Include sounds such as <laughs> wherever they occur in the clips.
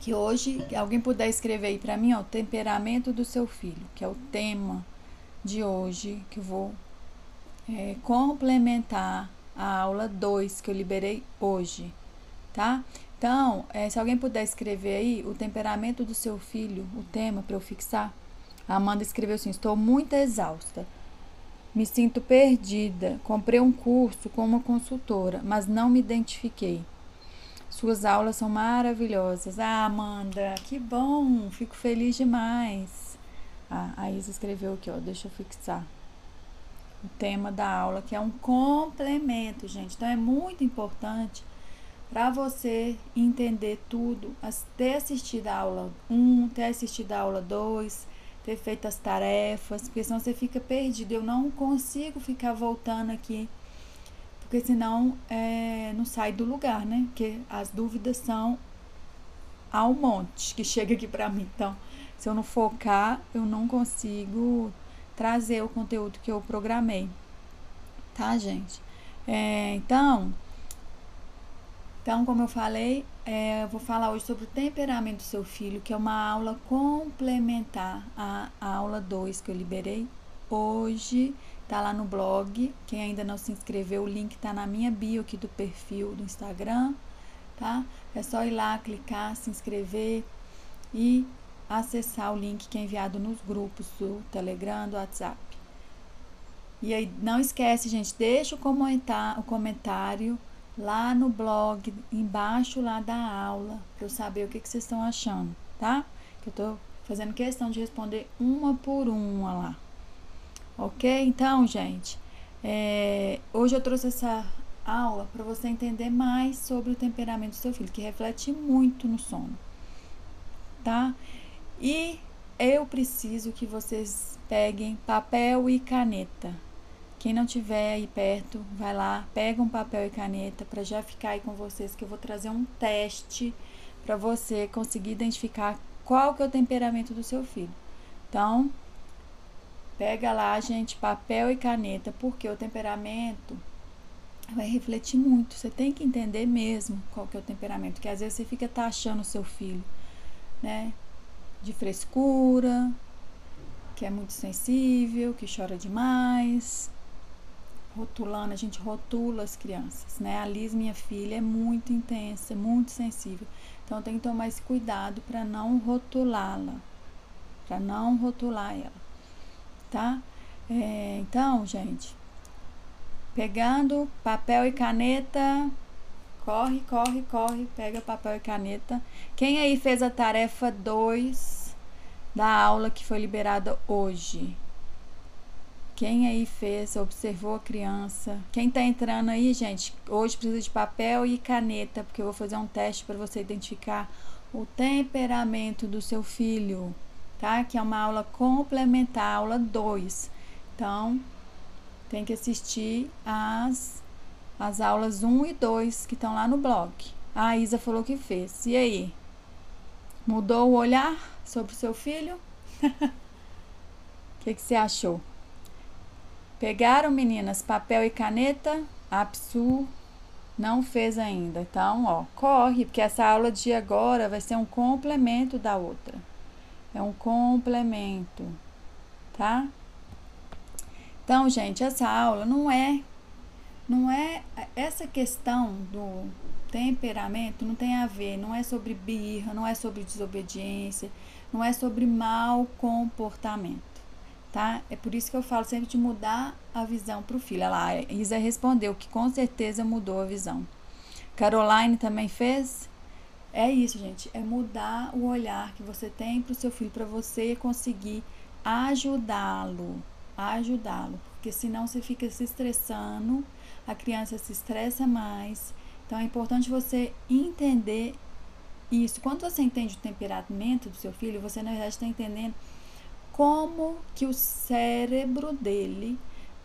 que hoje alguém puder escrever aí para mim, ó, o temperamento do seu filho, que é o tema de hoje, que eu vou é, complementar a aula 2 que eu liberei hoje, tá? Então, é, se alguém puder escrever aí o temperamento do seu filho, o tema para eu fixar. A Amanda escreveu assim: Estou muito exausta. Me sinto perdida. Comprei um curso com uma consultora, mas não me identifiquei. Suas aulas são maravilhosas. Ah, Amanda, que bom! Fico feliz demais. Ah, a Isa escreveu aqui, ó. Deixa eu fixar o tema da aula, que é um complemento, gente. Então é muito importante para você entender tudo, ter assistido a aula 1, ter assistido a aula 2, ter feito as tarefas, porque senão você fica perdido. Eu não consigo ficar voltando aqui, porque senão é, não sai do lugar, né? Porque as dúvidas são ao monte que chega aqui para mim. Então, se eu não focar, eu não consigo trazer o conteúdo que eu programei, tá, gente? É, então, então, como eu falei, é, eu vou falar hoje sobre o temperamento do seu filho, que é uma aula complementar à, aula 2 que eu liberei hoje. Tá lá no blog. Quem ainda não se inscreveu, o link tá na minha bio aqui do perfil do Instagram, tá? É só ir lá, clicar, se inscrever e acessar o link que é enviado nos grupos do Telegram, do WhatsApp. E aí, não esquece, gente, deixa o, comentário lá no blog, embaixo lá da aula, para eu saber o que, que vocês estão achando, tá? Que eu tô fazendo questão de responder uma por uma lá. Ok? Então, gente, é, hoje eu trouxe essa aula para você entender mais sobre o temperamento do seu filho, que reflete muito no sono, tá? E eu preciso que vocês peguem papel e caneta quem não tiver aí perto, vai lá, pega um papel e caneta para já ficar aí com vocês que eu vou trazer um teste para você conseguir identificar qual que é o temperamento do seu filho. Então, pega lá, gente, papel e caneta, porque o temperamento vai refletir muito. Você tem que entender mesmo qual que é o temperamento, porque às vezes você fica taxando o seu filho, né, de frescura, que é muito sensível, que chora demais, rotulando, a gente rotula as crianças, né? A Liz, minha filha, é muito intensa, muito sensível. Então tem que tomar esse cuidado para não rotulá-la, para não rotular ela, tá? É, então, gente, pegando papel e caneta, corre, corre, corre, pega papel e caneta. Quem aí fez a tarefa 2 da aula que foi liberada hoje? Quem aí fez, observou a criança? Quem tá entrando aí, gente, hoje precisa de papel e caneta, porque eu vou fazer um teste para você identificar o temperamento do seu filho, tá? Que é uma aula complementar, aula 2. Então, tem que assistir as, as aulas 1 um e 2 que estão lá no blog. A Isa falou que fez. E aí? Mudou o olhar sobre o seu filho? O <laughs> que, que você achou? Pegaram, meninas, papel e caneta? A Psu não fez ainda. Então, ó, corre, porque essa aula de agora vai ser um complemento da outra. É um complemento, tá? Então, gente, essa aula não é não é essa questão do temperamento não tem a ver, não é sobre birra, não é sobre desobediência, não é sobre mau comportamento tá? É por isso que eu falo sempre de mudar a visão para o filho. Ela, a Isa respondeu que com certeza mudou a visão. Caroline também fez. É isso, gente. É mudar o olhar que você tem para o seu filho, para você conseguir ajudá-lo. Ajudá-lo. Porque senão você fica se estressando, a criança se estressa mais. Então é importante você entender isso. Quando você entende o temperamento do seu filho, você na verdade está entendendo como que o cérebro dele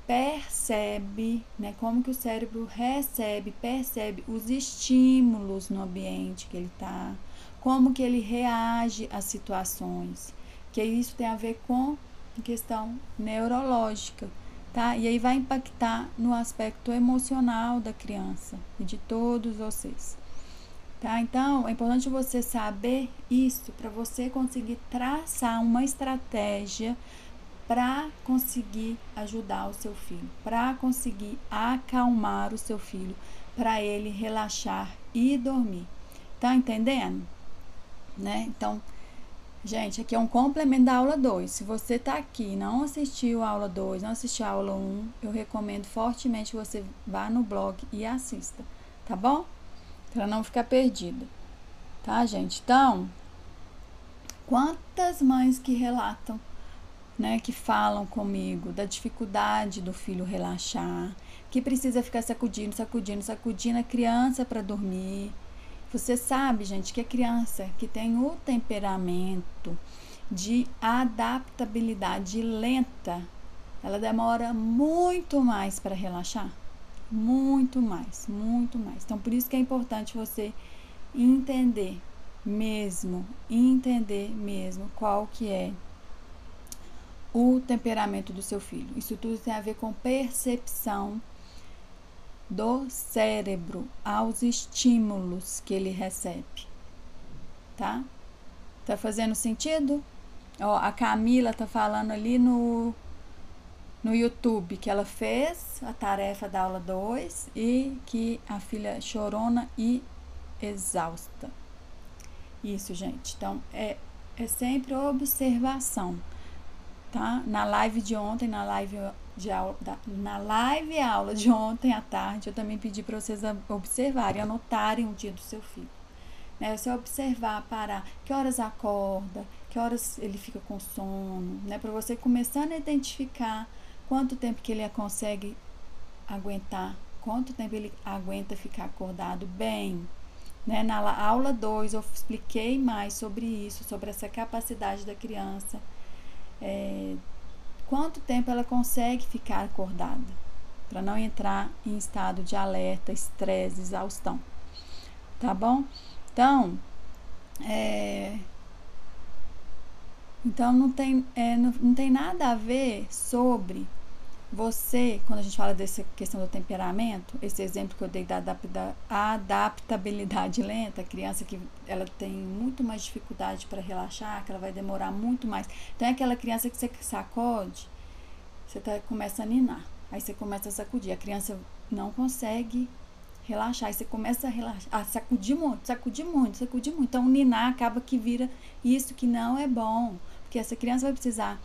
percebe, né, como que o cérebro recebe, percebe os estímulos no ambiente que ele está, como que ele reage às situações, que isso tem a ver com questão neurológica, tá? E aí vai impactar no aspecto emocional da criança e de todos vocês, Tá? Então, é importante você saber isso para você conseguir traçar uma estratégia para conseguir ajudar o seu filho, para conseguir acalmar o seu filho, para ele relaxar e dormir. Tá entendendo? Né? Então, gente, aqui é um complemento da aula 2. Se você tá aqui e não assistiu a aula 2, não assistiu a aula 1, um, eu recomendo fortemente você vá no blog e assista, tá bom? para não ficar perdida. Tá, gente? Então, quantas mães que relatam, né, que falam comigo da dificuldade do filho relaxar, que precisa ficar sacudindo, sacudindo, sacudindo a criança para dormir. Você sabe, gente, que a criança que tem o temperamento de adaptabilidade lenta, ela demora muito mais para relaxar muito mais, muito mais. Então, por isso que é importante você entender mesmo, entender mesmo qual que é o temperamento do seu filho. Isso tudo tem a ver com percepção do cérebro aos estímulos que ele recebe. Tá? Tá fazendo sentido? Ó, a Camila tá falando ali no no YouTube que ela fez a tarefa da aula 2 e que a filha chorona e exausta. Isso, gente. Então, é, é sempre observação, tá? Na live de ontem, na live de aula, na live aula de ontem à tarde, eu também pedi para vocês observarem, anotarem o dia do seu filho. Né? Você observar, parar, que horas acorda, que horas ele fica com sono, né? Para você começando a identificar quanto tempo que ele consegue aguentar, quanto tempo ele aguenta ficar acordado bem. Né? Na aula 2 eu expliquei mais sobre isso, sobre essa capacidade da criança. É, quanto tempo ela consegue ficar acordada, para não entrar em estado de alerta, estresse, exaustão. Tá bom? Então, é, então não tem, é, não, não tem nada a ver sobre você, quando a gente fala dessa questão do temperamento, esse exemplo que eu dei da adaptabilidade <laughs> lenta, criança que ela tem muito mais dificuldade para relaxar, que ela vai demorar muito mais. Então é aquela criança que você sacode, você tá, começa a ninar, aí você começa a sacudir, a criança não consegue relaxar, aí você começa a relaxar, a sacudir muito, sacudir muito, sacudir muito. Então ninar acaba que vira isso que não é bom porque essa criança vai precisar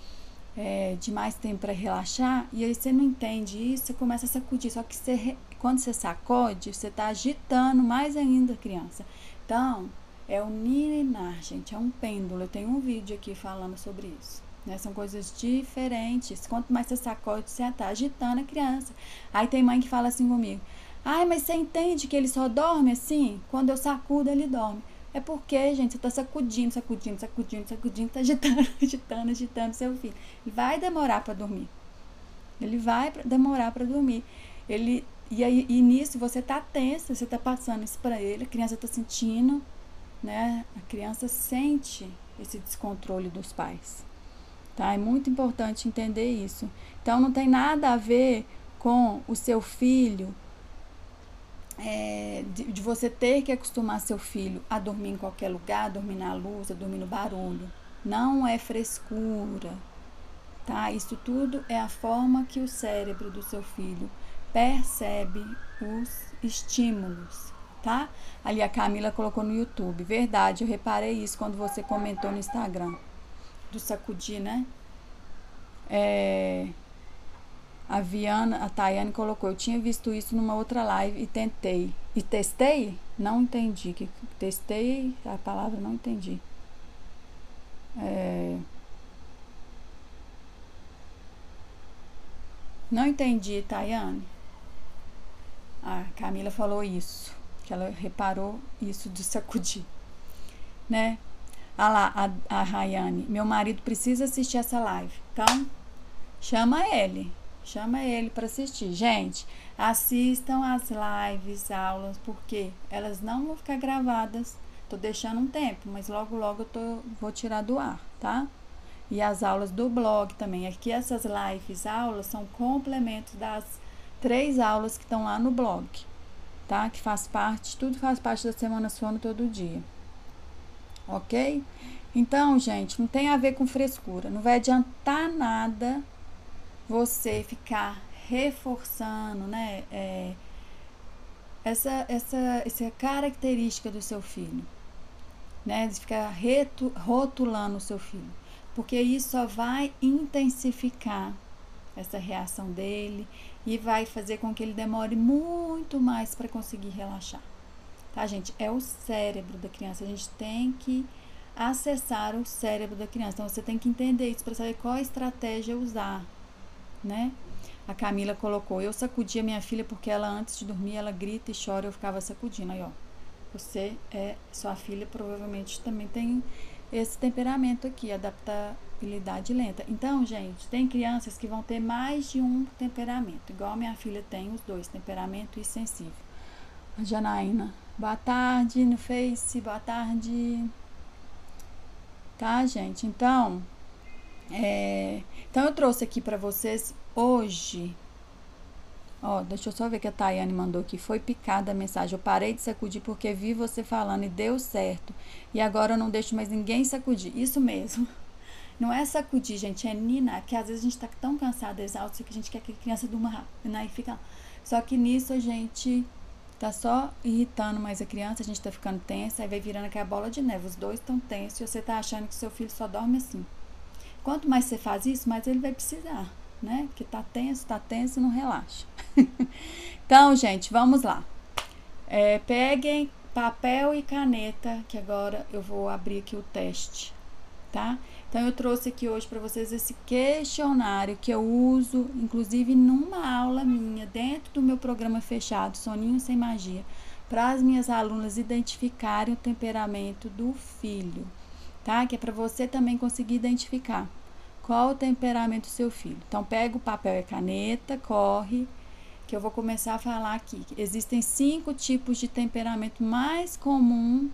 é, de mais tempo para relaxar e aí você não entende isso, você começa a sacudir. Só que você, quando você sacode, você está agitando mais ainda a criança. Então, é o ninar, gente, é um pêndulo. Eu tenho um vídeo aqui falando sobre isso. Né? São coisas diferentes. Quanto mais você sacode, você está agitando a criança. Aí tem mãe que fala assim comigo: Ai, mas você entende que ele só dorme assim? Quando eu sacudo, ele dorme. É porque, gente, você tá sacudindo, sacudindo, sacudindo, sacudindo, tá agitando, <laughs> agitando, agitando seu filho. E vai demorar para dormir. Ele vai demorar para dormir. Ele e aí e nisso você tá tensa, você tá passando isso para ele, a criança tá sentindo, né? A criança sente esse descontrole dos pais. Tá? É muito importante entender isso. Então não tem nada a ver com o seu filho é, de, de, você ter que acostumar seu filho a dormir em qualquer lugar, a dormir na luz, a dormir no barulho. Não é frescura, tá? Isso tudo é a forma que o cérebro do seu filho percebe os estímulos, tá? Ali a Camila colocou no YouTube. Verdade, eu reparei isso quando você comentou no Instagram. Do sacudir, né? É, a Viana, a Tayane colocou, eu tinha visto isso numa outra live e tentei. E testei? Não entendi. Que testei a palavra não entendi. É... Não entendi, Tayane. A Camila falou isso, que ela reparou isso de sacudir, né? Ah lá, a, a Rayane, meu marido precisa assistir essa live, então chama ele. Chama ele para assistir. Gente, assistam as lives, aulas, porque elas não vão ficar gravadas. Tô deixando um tempo, mas logo logo eu tô, vou tirar do ar, tá? E as aulas do blog também. Aqui essas lives, aulas são complementos das três aulas que estão lá no blog, tá? Que faz parte, tudo faz parte da semana sono todo dia. Ok? Então, gente, não tem a ver com frescura. Não vai adiantar nada você ficar reforçando, né? É, essa, essa, essa característica do seu filho, né? De ficar retu, rotulando o seu filho, porque isso só vai intensificar essa reação dele e vai fazer com que ele demore muito mais para conseguir relaxar. Tá, gente? É o cérebro da criança. A gente tem que acessar o cérebro da criança. Então você tem que entender isso para saber qual estratégia usar, né? A Camila colocou: "Eu sacudia minha filha porque ela antes de dormir ela grita e chora, eu ficava sacudindo". Aí, ó. Você é sua filha provavelmente também tem esse temperamento aqui, adaptabilidade lenta. Então, gente, tem crianças que vão ter mais de um temperamento, igual minha filha tem os dois, temperamento e sensível. A Janaína, boa tarde no Face, boa tarde. Tá, gente? Então, é, então eu trouxe aqui para vocês hoje. Ó, deixa eu só ver que a Tayane mandou aqui. Foi picada a mensagem. Eu parei de sacudir porque vi você falando e deu certo. E agora eu não deixo mais ninguém sacudir. Isso mesmo. Não é sacudir, gente, é ninar. Que às vezes a gente tá tão cansado, exausto, que a gente quer que a criança durma rápido, né? E fica. Só que nisso a gente tá só irritando mais a criança, a gente tá ficando tensa, aí vai virando aquela bola de neve. Os dois estão tensos e você tá achando que seu filho só dorme assim. Quanto mais você faz isso, mais ele vai precisar, né? Porque tá tenso, tá tenso não relaxa. <laughs> então, gente, vamos lá. É, peguem papel e caneta, que agora eu vou abrir aqui o teste, tá? Então, eu trouxe aqui hoje para vocês esse questionário que eu uso, inclusive numa aula minha, dentro do meu programa fechado, Soninho Sem Magia, para as minhas alunas identificarem o temperamento do filho, tá? Que é para você também conseguir identificar qual o temperamento do seu filho. Então, pega o papel e a caneta, corre, que eu vou começar a falar aqui. Existem cinco tipos de temperamento mais comum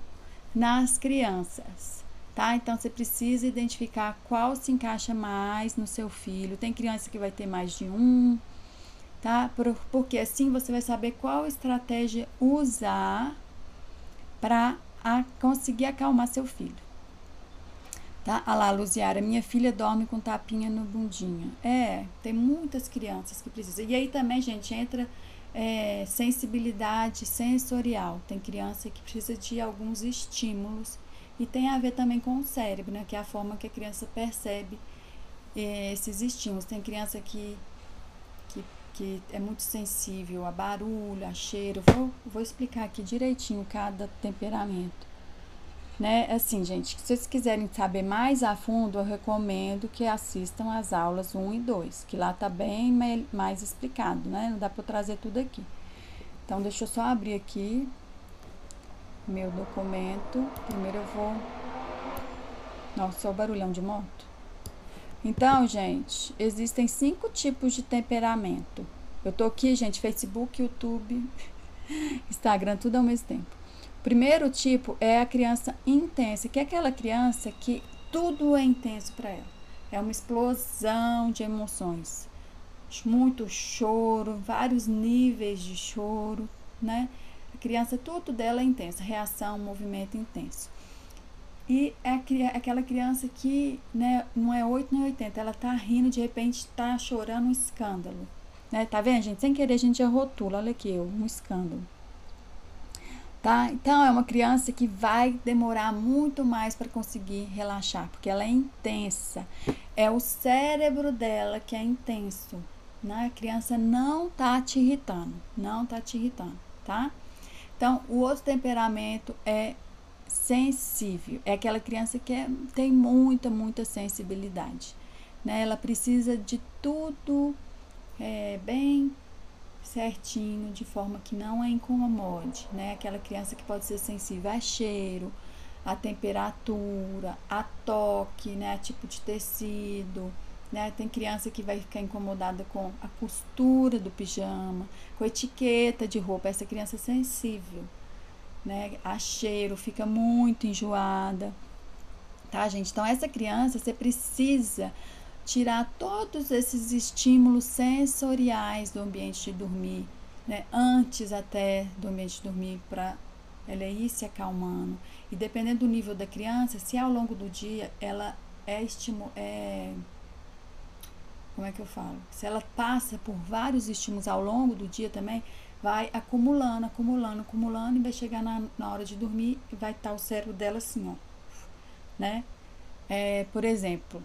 nas crianças tá? Então você precisa identificar qual se encaixa mais no seu filho. Tem criança que vai ter mais de um, tá? Porque assim você vai saber qual estratégia usar para conseguir acalmar seu filho. Tá? Ah lá, Luziara, minha filha dorme com tapinha no bundinha. É, tem muitas crianças que precisam. E aí também, gente, entra é, sensibilidade sensorial. Tem criança que precisa de alguns estímulos e tem a ver também com o cérebro, né? Que é a forma que a criança percebe eh, esses estímulos. Tem criança que, que, que é muito sensível a barulho, a cheiro. Vou, vou explicar aqui direitinho cada temperamento. Né? Assim, gente, se vocês quiserem saber mais a fundo, eu recomendo que assistam as aulas 1 e 2, que lá tá bem mais explicado, né? Não dá para trazer tudo aqui. Então, deixa eu só abrir aqui meu documento. Primeiro eu vou. Nossa, o barulhão de moto. Então, gente, existem cinco tipos de temperamento. Eu tô aqui, gente, Facebook, YouTube, <laughs> Instagram, tudo ao mesmo tempo. Primeiro tipo é a criança intensa, que é aquela criança que tudo é intenso para ela. É uma explosão de emoções. Muito choro, vários níveis de choro, né? criança, tudo dela é intenso, reação, movimento intenso. E é aquela criança que né, não é 8 nem 80, ela tá rindo, de repente tá chorando um escândalo. Né? Tá vendo, gente? Sem querer a gente já rotula, olha aqui, um escândalo. Tá? Então é uma criança que vai demorar muito mais para conseguir relaxar, porque ela é intensa. É o cérebro dela que é intenso. Né? A criança não tá te irritando, não tá te irritando, tá? Então, o outro temperamento é sensível. É aquela criança que é, tem muita, muita sensibilidade. Né? Ela precisa de tudo é, bem certinho, de forma que não a incomode. Né? Aquela criança que pode ser sensível a cheiro, a temperatura, a toque, né? a tipo de tecido né? Tem criança que vai ficar incomodada com a costura do pijama, com a etiqueta de roupa. Essa criança é sensível, né? A cheiro, fica muito enjoada. Tá, gente? Então, essa criança, você precisa tirar todos esses estímulos sensoriais do ambiente de dormir né, antes até do ambiente dormir para ela ir se acalmando. E dependendo do nível da criança, se ao longo do dia ela é estímulo, é como é que eu falo? Se ela passa por vários estímulos ao longo do dia também, vai acumulando, acumulando, acumulando, e vai chegar na, na hora de dormir e vai estar o cérebro dela assim, ó. Né? É, por exemplo,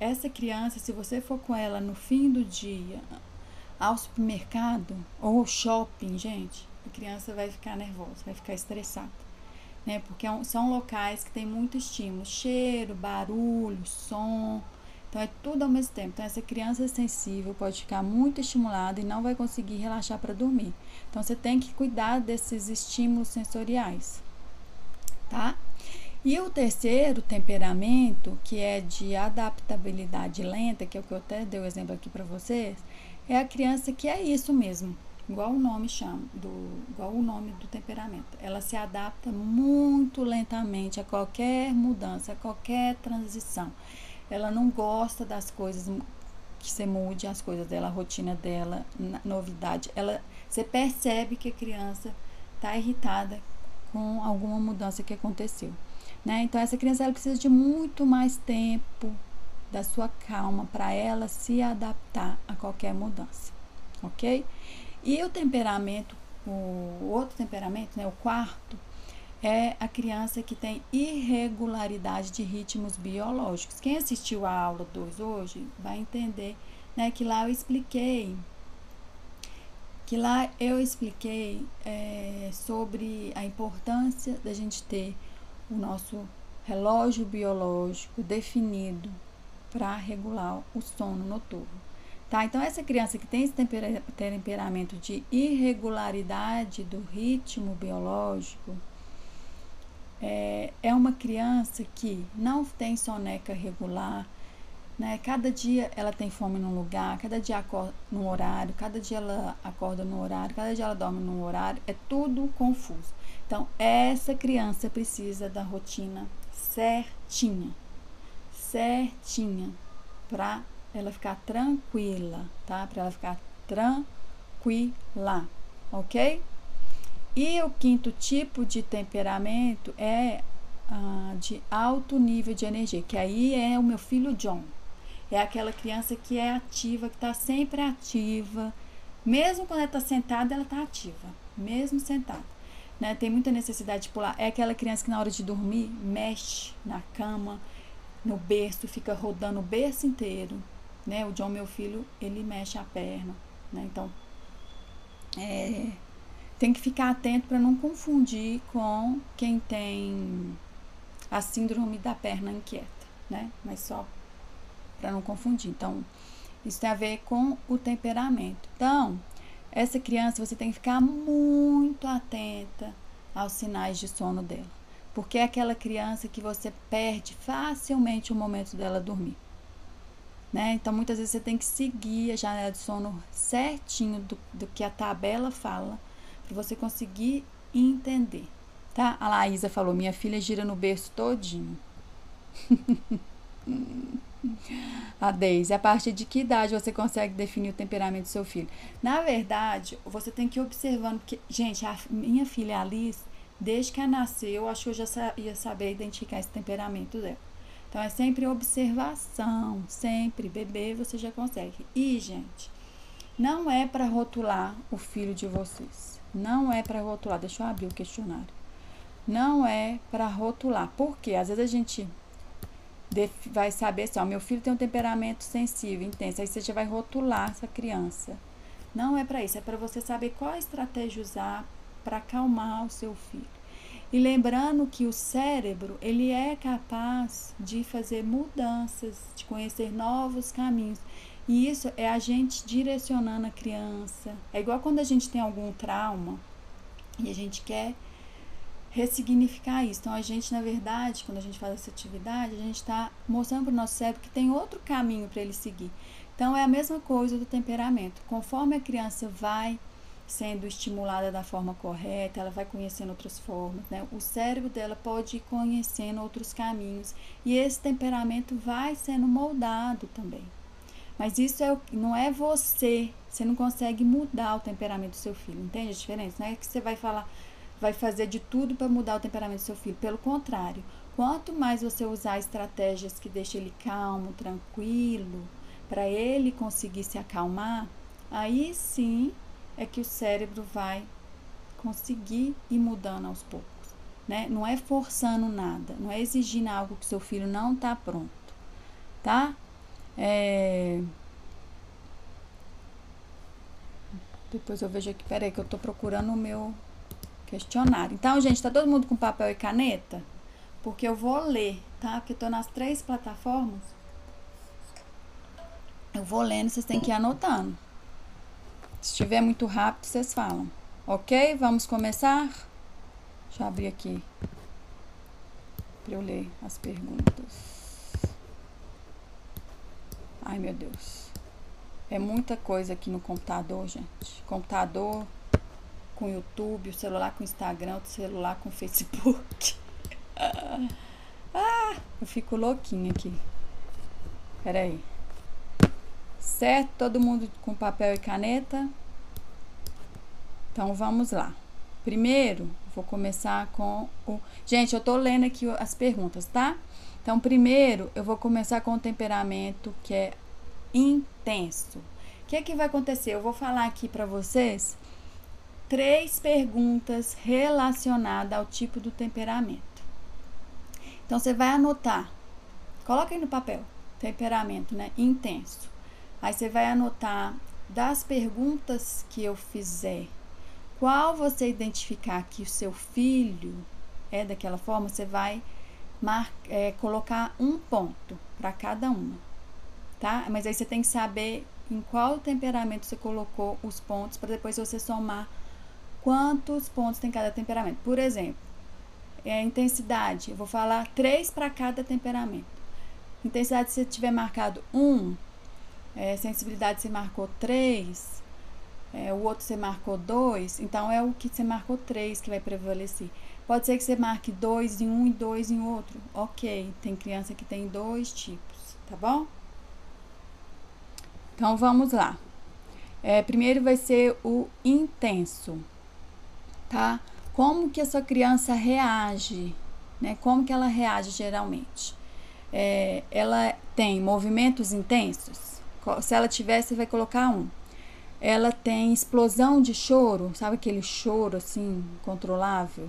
essa criança, se você for com ela no fim do dia ao supermercado ou shopping, gente, a criança vai ficar nervosa, vai ficar estressada. Né? Porque é são locais que tem muito estímulo, cheiro, barulho, som. Então é tudo ao mesmo tempo. Então essa criança sensível pode ficar muito estimulada e não vai conseguir relaxar para dormir. Então você tem que cuidar desses estímulos sensoriais, tá? E o terceiro temperamento, que é de adaptabilidade lenta, que é o que eu até dei o exemplo aqui para vocês, é a criança que é isso mesmo, igual o nome chama, do, igual o nome do temperamento. Ela se adapta muito lentamente a qualquer mudança, a qualquer transição ela não gosta das coisas que você mude as coisas dela, a rotina dela, novidade. Ela, você percebe que a criança está irritada com alguma mudança que aconteceu. Né? Então, essa criança ela precisa de muito mais tempo da sua calma para ela se adaptar a qualquer mudança, ok? E o temperamento, o outro temperamento, né, o quarto, é a criança que tem irregularidade de ritmos biológicos. Quem assistiu a aula 2 hoje vai entender né, que lá eu expliquei que lá eu expliquei é, sobre a importância da gente ter o nosso relógio biológico definido para regular o sono noturno. Tá? Então, essa criança que tem esse temperamento de irregularidade do ritmo biológico, é, é uma criança que não tem soneca regular, né? Cada dia ela tem fome num lugar, cada dia acorda num horário, cada dia ela acorda no horário, cada dia ela dorme num horário, é tudo confuso. Então, essa criança precisa da rotina certinha, certinha, para ela ficar tranquila, tá? Para ela ficar tranquila, ok? E o quinto tipo de temperamento é ah, de alto nível de energia, que aí é o meu filho John. É aquela criança que é ativa, que está sempre ativa. Mesmo quando ela está sentada, ela está ativa. Mesmo sentada. Né? Tem muita necessidade de pular. É aquela criança que na hora de dormir mexe na cama, no berço, fica rodando o berço inteiro. Né? O John, meu filho, ele mexe a perna. Né? Então, é, tem que ficar atento para não confundir com quem tem a síndrome da perna inquieta, né? Mas só para não confundir. Então, isso tem a ver com o temperamento. Então, essa criança você tem que ficar muito atenta aos sinais de sono dela, porque é aquela criança que você perde facilmente o momento dela dormir. Né? Então, muitas vezes você tem que seguir a janela de sono certinho do, do que a tabela fala para você conseguir entender, tá? A Laísa falou: minha filha gira no berço todinho. <laughs> a Deise, a partir de que idade você consegue definir o temperamento do seu filho? Na verdade, você tem que ir observando, porque, gente, a minha filha Alice, desde que ela nasceu, eu acho que eu já ia saber identificar esse temperamento dela. Então, é sempre observação, sempre. Bebê, você já consegue. E, gente, não é para rotular o filho de vocês. Não é para rotular. Deixa eu abrir o questionário. Não é para rotular. Porque às vezes a gente vai saber assim, ó, meu filho tem um temperamento sensível, intenso. Aí você já vai rotular essa criança. Não é para isso, é para você saber qual estratégia usar para acalmar o seu filho. E lembrando que o cérebro, ele é capaz de fazer mudanças, de conhecer novos caminhos. E isso é a gente direcionando a criança. É igual quando a gente tem algum trauma e a gente quer ressignificar isso. Então, a gente, na verdade, quando a gente faz essa atividade, a gente está mostrando para o nosso cérebro que tem outro caminho para ele seguir. Então, é a mesma coisa do temperamento. Conforme a criança vai sendo estimulada da forma correta, ela vai conhecendo outras formas, né? O cérebro dela pode ir conhecendo outros caminhos e esse temperamento vai sendo moldado também. Mas isso é, não é você. Você não consegue mudar o temperamento do seu filho. Entende a diferença? Não é que você vai falar, vai fazer de tudo para mudar o temperamento do seu filho. Pelo contrário, quanto mais você usar estratégias que deixem ele calmo, tranquilo, para ele conseguir se acalmar, aí sim é que o cérebro vai conseguir ir mudando aos poucos. Né? Não é forçando nada, não é exigindo algo que seu filho não está pronto, tá? É... Depois eu vejo aqui, peraí, que eu tô procurando o meu questionário. Então, gente, tá todo mundo com papel e caneta? Porque eu vou ler, tá? Porque eu tô nas três plataformas. Eu vou lendo, vocês têm que ir anotando. Se estiver muito rápido, vocês falam. Ok? Vamos começar? Deixa eu abrir aqui para eu ler as perguntas. Ai, meu Deus. É muita coisa aqui no computador, gente. Computador com YouTube, o celular com Instagram, o celular com Facebook. <laughs> ah, eu fico louquinha aqui. Peraí. Certo? Todo mundo com papel e caneta? Então vamos lá. Primeiro, vou começar com o. Gente, eu tô lendo aqui as perguntas, tá? Então, primeiro, eu vou começar com o temperamento que é intenso. O que é que vai acontecer? Eu vou falar aqui para vocês três perguntas relacionadas ao tipo do temperamento. Então, você vai anotar. Coloca aí no papel. Temperamento, né? Intenso. Aí você vai anotar das perguntas que eu fizer, qual você identificar que o seu filho é daquela forma, você vai mar, é, colocar um ponto para cada uma, tá? Mas aí você tem que saber em qual temperamento você colocou os pontos para depois você somar quantos pontos tem cada temperamento. Por exemplo, é, intensidade, eu vou falar três para cada temperamento. Intensidade, se tiver marcado um, é, sensibilidade você marcou 3, é, o outro você marcou 2, então é o que você marcou 3 que vai prevalecer. Pode ser que você marque 2 em um e 2 em outro. Ok, tem criança que tem dois tipos, tá bom? Então vamos lá. É, primeiro vai ser o intenso, tá? Como que a sua criança reage, né? Como que ela reage geralmente? É, ela tem movimentos intensos? Se ela tiver, você vai colocar um. Ela tem explosão de choro, sabe aquele choro assim, controlável?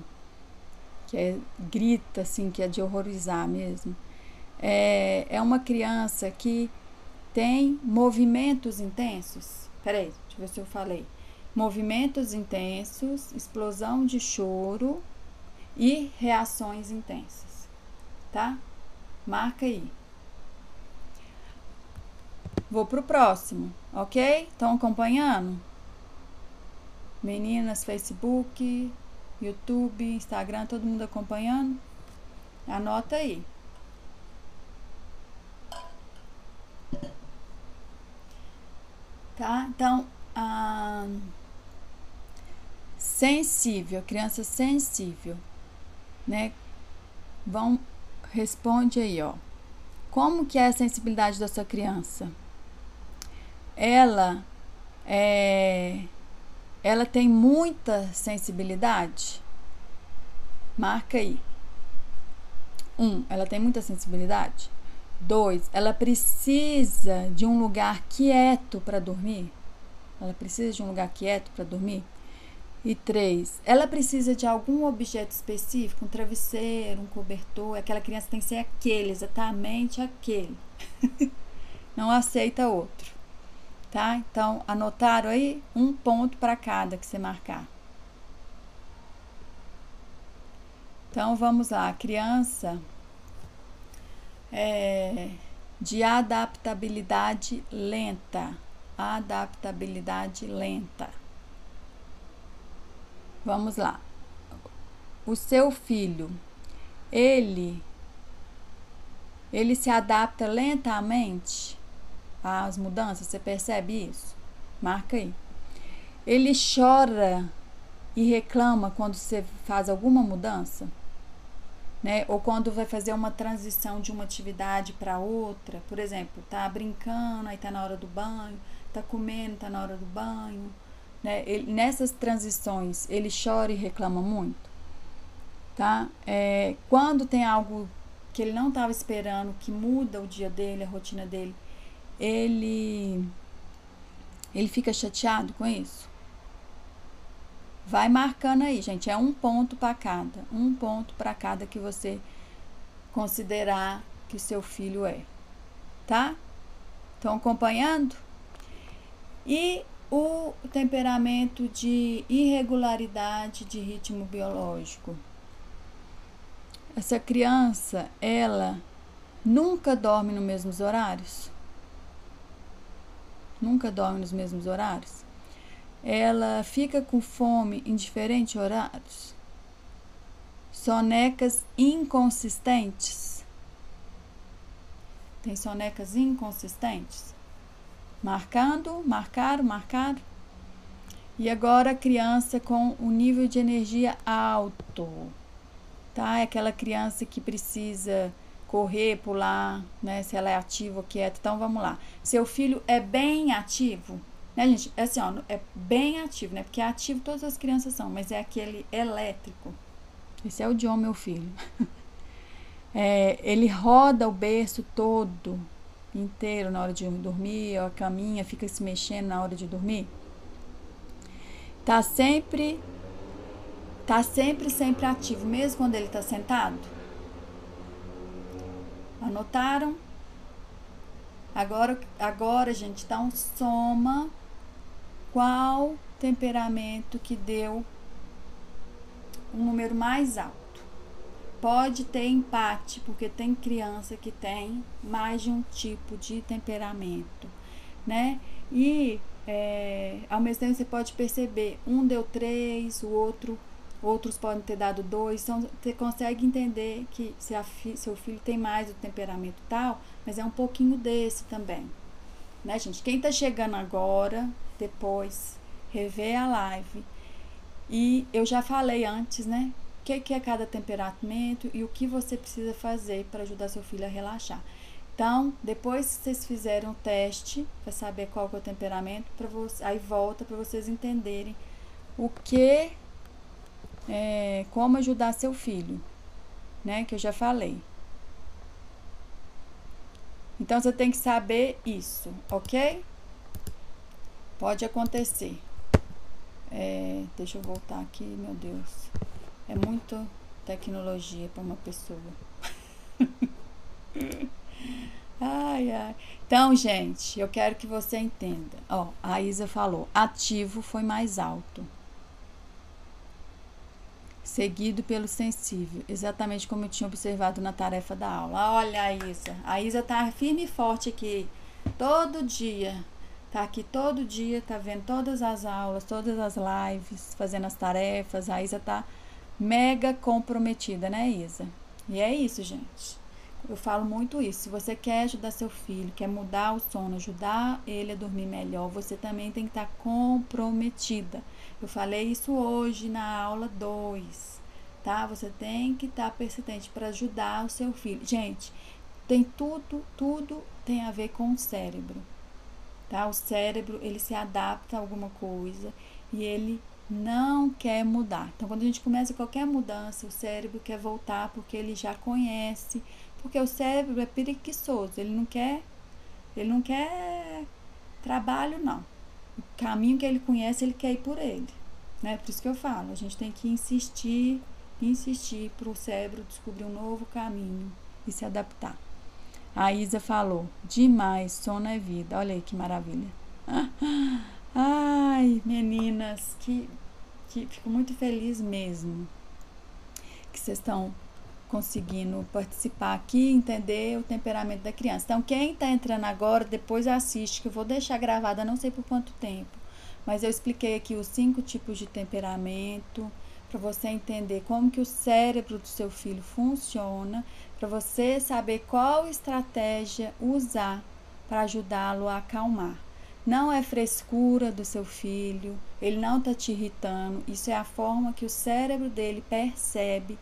Que é, grita assim, que é de horrorizar mesmo. É, é uma criança que tem movimentos intensos. Peraí, deixa eu ver se eu falei. Movimentos intensos, explosão de choro e reações intensas. Tá? Marca aí. Vou pro próximo, ok? Estão acompanhando? Meninas, Facebook, YouTube, Instagram, todo mundo acompanhando? Anota aí. Tá? Então, ah, sensível, criança sensível, né? Vão, responde aí, ó. Como que é a sensibilidade da sua criança? ela é, ela tem muita sensibilidade? Marca aí. Um, ela tem muita sensibilidade. Dois, ela precisa de um lugar quieto para dormir? Ela precisa de um lugar quieto para dormir? E três, ela precisa de algum objeto específico, um travesseiro, um cobertor. Aquela criança tem que ser aquele, exatamente aquele. <laughs> Não aceita outro tá? Então, anotaram aí um ponto para cada que você marcar. Então, vamos lá. Criança é, de adaptabilidade lenta. Adaptabilidade lenta. Vamos lá. O seu filho, ele ele se adapta lentamente as mudanças, você percebe isso? Marca aí. Ele chora e reclama quando você faz alguma mudança? né? Ou quando vai fazer uma transição de uma atividade para outra, por exemplo, tá brincando, aí tá na hora do banho, tá comendo, tá na hora do banho, né? Ele, nessas transições, ele chora e reclama muito, tá? É, quando tem algo que ele não estava esperando, que muda o dia dele, a rotina dele, ele ele fica chateado com isso. Vai marcando aí, gente. É um ponto para cada. Um ponto para cada que você considerar que seu filho é. Tá? Estão acompanhando? E o temperamento de irregularidade de ritmo biológico. Essa criança, ela nunca dorme nos mesmos horários? Nunca dorme nos mesmos horários? ela fica com fome em diferentes horários? Sonecas inconsistentes? Tem sonecas inconsistentes? Marcando, marcaram, marcaram. E agora a criança com o nível de energia alto, tá? É aquela criança que precisa correr, pular, né? Se ela é ativa ou quieta. Então vamos lá. Seu filho é bem ativo? Né, gente? É assim, ó, é bem ativo, né? Porque ativo todas as crianças são, mas é aquele elétrico. Esse é o John, meu filho. <laughs> É, ele roda o berço todo, inteiro, na hora de dormir, ó, caminha, fica se mexendo na hora de dormir. Tá sempre, tá sempre, sempre ativo, mesmo quando ele tá sentado. Anotaram? Agora, agora, gente, então soma qual temperamento que deu um número mais alto. Pode ter empate, porque tem criança que tem mais de um tipo de temperamento, né? E é, ao mesmo tempo você pode perceber, um deu três, o outro, outros podem ter dado dois. Então você consegue entender que se fi, seu filho tem mais o temperamento tal, mas é um pouquinho desse também. Né, gente? Quem tá chegando agora, depois, rever a live. E eu já falei antes, né? O que, que é cada temperamento e o que você precisa fazer para ajudar seu filho a relaxar. Então, depois que vocês fizeram o teste para saber qual é o temperamento, para aí volta para vocês entenderem o que, é, como ajudar seu filho, né? Que eu já falei. Então, você tem que saber isso, ok? Pode acontecer. É, deixa eu voltar aqui, meu Deus. É muita tecnologia para uma pessoa. <laughs> ai, ai. Então, gente, eu quero que você entenda. Ó, a Isa falou: ativo foi mais alto. Seguido pelo sensível, exatamente como eu tinha observado na tarefa da aula. Olha a Isa. A Isa tá firme e forte aqui, todo dia tá aqui todo dia, tá vendo todas as aulas, todas as lives, fazendo as tarefas. A Isa tá mega comprometida, né, Isa? E é isso, gente. Eu falo muito isso. Se você quer ajudar seu filho, quer mudar o sono, ajudar ele a dormir melhor, você também tem que estar tá comprometida. Eu falei isso hoje na aula 2, tá? Você tem que estar tá persistente para ajudar o seu filho. Gente, tem tudo, tudo tem a ver com o cérebro tá? O cérebro, ele se adapta a alguma coisa e ele não quer mudar. Então, quando a gente começa qualquer mudança, o cérebro quer voltar porque ele já conhece, porque o cérebro é preguiçoso, ele não quer, ele não quer trabalho não. O caminho que ele conhece, ele quer ir por ele, né? Por isso que eu falo, a gente tem que insistir, insistir para o cérebro descobrir um novo caminho e se adaptar. A Isa falou: demais, sono é vida. Olha aí que maravilha. <laughs> Ai, meninas, que, que fico muito feliz mesmo que vocês estão conseguindo participar aqui, entender o temperamento da criança. Então, quem está entrando agora, depois assiste, que eu vou deixar gravada, não sei por quanto tempo, mas eu expliquei aqui os cinco tipos de temperamento para você entender como que o cérebro do seu filho funciona para você saber qual estratégia usar para ajudá-lo a acalmar. Não é frescura do seu filho, ele não está te irritando, isso é a forma que o cérebro dele percebe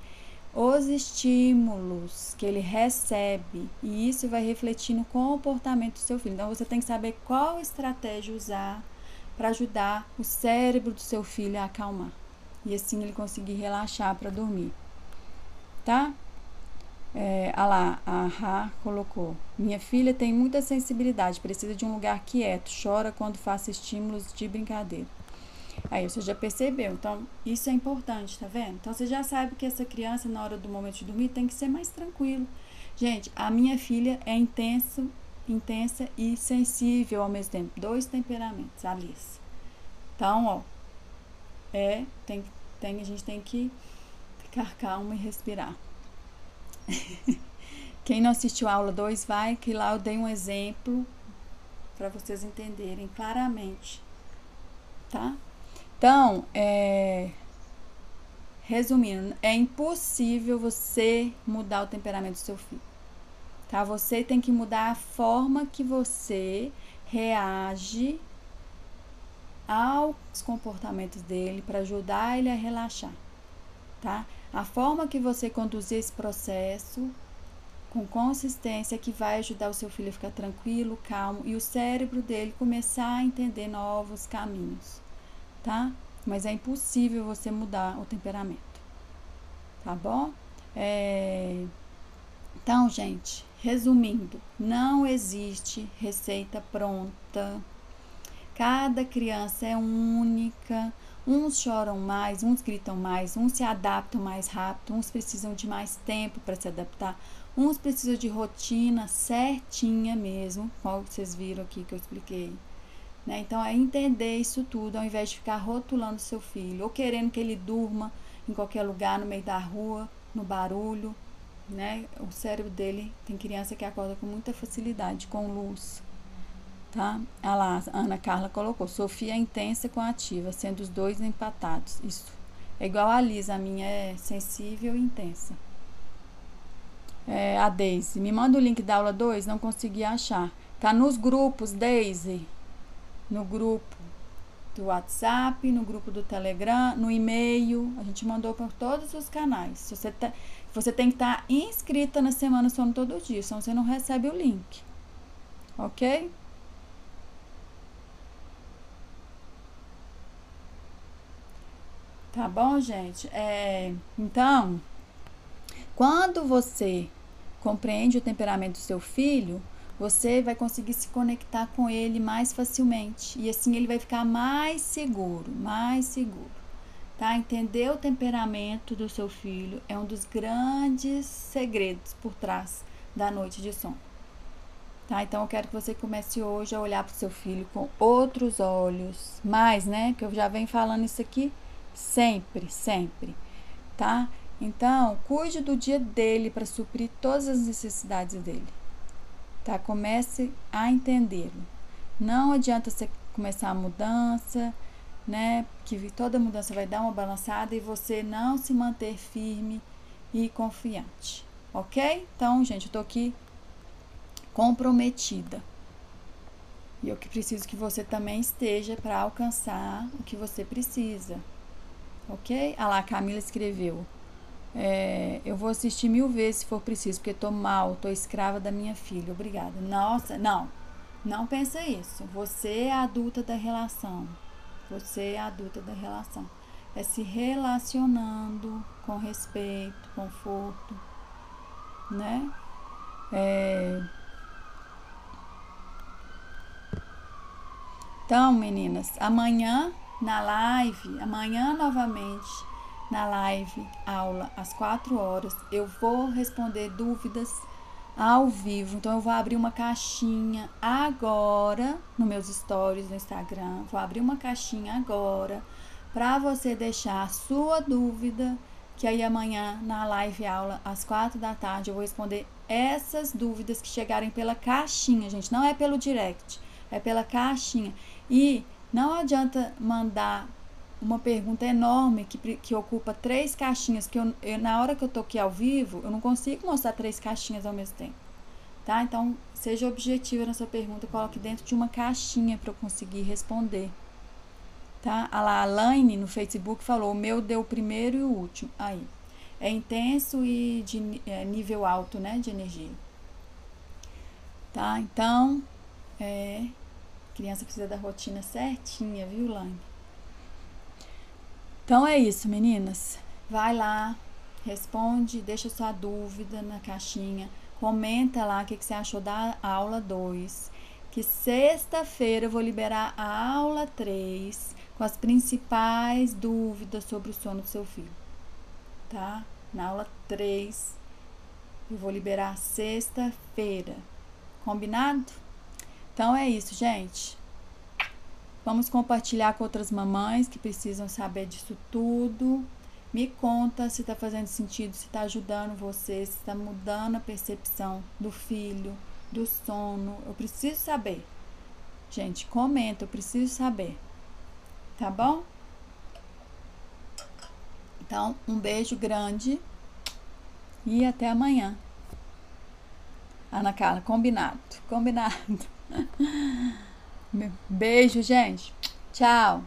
os estímulos que ele recebe e isso vai refletir no comportamento do seu filho. Então você tem que saber qual estratégia usar para ajudar o cérebro do seu filho a acalmar e assim ele conseguir relaxar para dormir, tá? É, ah lá, a Ra colocou. Minha filha tem muita sensibilidade, precisa de um lugar quieto, chora quando faço estímulos de brincadeira. Aí você já percebeu. Então, isso é importante, tá vendo? Então, você já sabe que essa criança, na hora do momento de dormir, tem que ser mais tranquilo. Gente, a minha filha é intensa, intensa e sensível ao mesmo tempo. Dois temperamentos, Alice. Então, ó, é, tem, tem, a gente tem que ficar calma e respirar. <laughs> Quem não assistiu a aula 2, vai que lá eu dei um exemplo para vocês entenderem claramente, tá? Então, é, resumindo, é impossível você mudar o temperamento do seu filho. Tá? Você tem que mudar a forma que você reage aos comportamentos dele para ajudar ele a relaxar, tá? A forma que você conduzir esse processo com consistência que vai ajudar o seu filho a ficar tranquilo, calmo e o cérebro dele começar a entender novos caminhos tá? Mas é impossível você mudar o temperamento, tá bom? É... Então, gente, resumindo, não existe receita pronta. Cada criança é única. Uns choram mais, uns gritam mais, uns se adaptam mais rápido, uns precisam de mais tempo para se adaptar, uns precisam de rotina certinha mesmo, qual vocês viram aqui que eu expliquei. Né? Então, é entender isso tudo, ao invés de ficar rotulando seu filho, ou querendo que ele durma em qualquer lugar, no meio da rua, no barulho. Né? O cérebro dele tem criança que acorda com muita facilidade, com luz. Tá? Ah lá, a Ana Carla colocou. Sofia é intensa com ativa, sendo os dois empatados. Isso. É igual a Lisa, a minha é sensível e intensa. É, a Daisy. Me manda o link da aula 2, não consegui achar. Tá nos grupos, Daisy no grupo do WhatsApp, no grupo do Telegram, no e-mail. A gente mandou por todos os canais. Você, tá, você tem que estar tá inscrita na Semana Sono todo dia, senão você não recebe o link. Ok? Tá bom, gente? É, então, quando você compreende o temperamento do seu filho, você vai conseguir se conectar com ele mais facilmente e assim ele vai ficar mais seguro, mais seguro. Tá? Entender o temperamento do seu filho é um dos grandes segredos por trás da noite de sono. Tá? Então eu quero que você comece hoje a olhar para o seu filho com outros olhos, mais, né? Que eu já venho falando isso aqui sempre, sempre, tá? Então, cuide do dia dele para suprir todas as necessidades dele tá? Comece a entendê-lo. Não adianta você começar a mudança, né? Que toda mudança vai dar uma balançada e você não se manter firme e confiante, ok? Então, gente, eu tô aqui comprometida. E eu que preciso que você também esteja para alcançar o que você precisa. Ok? Ah lá, a Camila escreveu. É, eu vou assistir mil vezes se for preciso, porque tô mal, tô escrava da minha filha. Obrigada. Nossa, não. Não pensa isso. Você é adulta da relação. Você é adulta da relação. É se relacionando com respeito, conforto, né? É... Então, meninas, amanhã na live, amanhã novamente na live aula às 4 horas. Eu vou responder dúvidas ao vivo. Então eu vou abrir uma caixinha agora no meus stories no Instagram. Vou abrir uma caixinha agora para você deixar a sua dúvida, que aí amanhã na live aula às 4 da tarde eu vou responder essas dúvidas que chegarem pela caixinha, gente, não é pelo direct, é pela caixinha. E não adianta mandar uma pergunta enorme que, que ocupa três caixinhas, que eu, eu, na hora que eu tô aqui ao vivo, eu não consigo mostrar três caixinhas ao mesmo tempo. Tá? Então, seja objetiva nessa pergunta, coloque dentro de uma caixinha para eu conseguir responder. Tá? A Laine no Facebook falou: o meu deu o primeiro e o último. Aí. é intenso e de é, nível alto, né, de energia. Tá? Então, é, criança precisa da rotina certinha, viu, Lane? Então é isso, meninas. Vai lá, responde, deixa sua dúvida na caixinha, comenta lá o que, que você achou da aula 2. Que sexta-feira eu vou liberar a aula 3 com as principais dúvidas sobre o sono do seu filho. Tá? Na aula 3 eu vou liberar sexta-feira. Combinado? Então é isso, gente. Vamos compartilhar com outras mamães que precisam saber disso tudo. Me conta se está fazendo sentido, se está ajudando você, se está mudando a percepção do filho, do sono. Eu preciso saber. Gente, comenta, eu preciso saber. Tá bom? Então, um beijo grande e até amanhã. Ana Carla, combinado, combinado. <laughs> Beijo, gente. Tchau.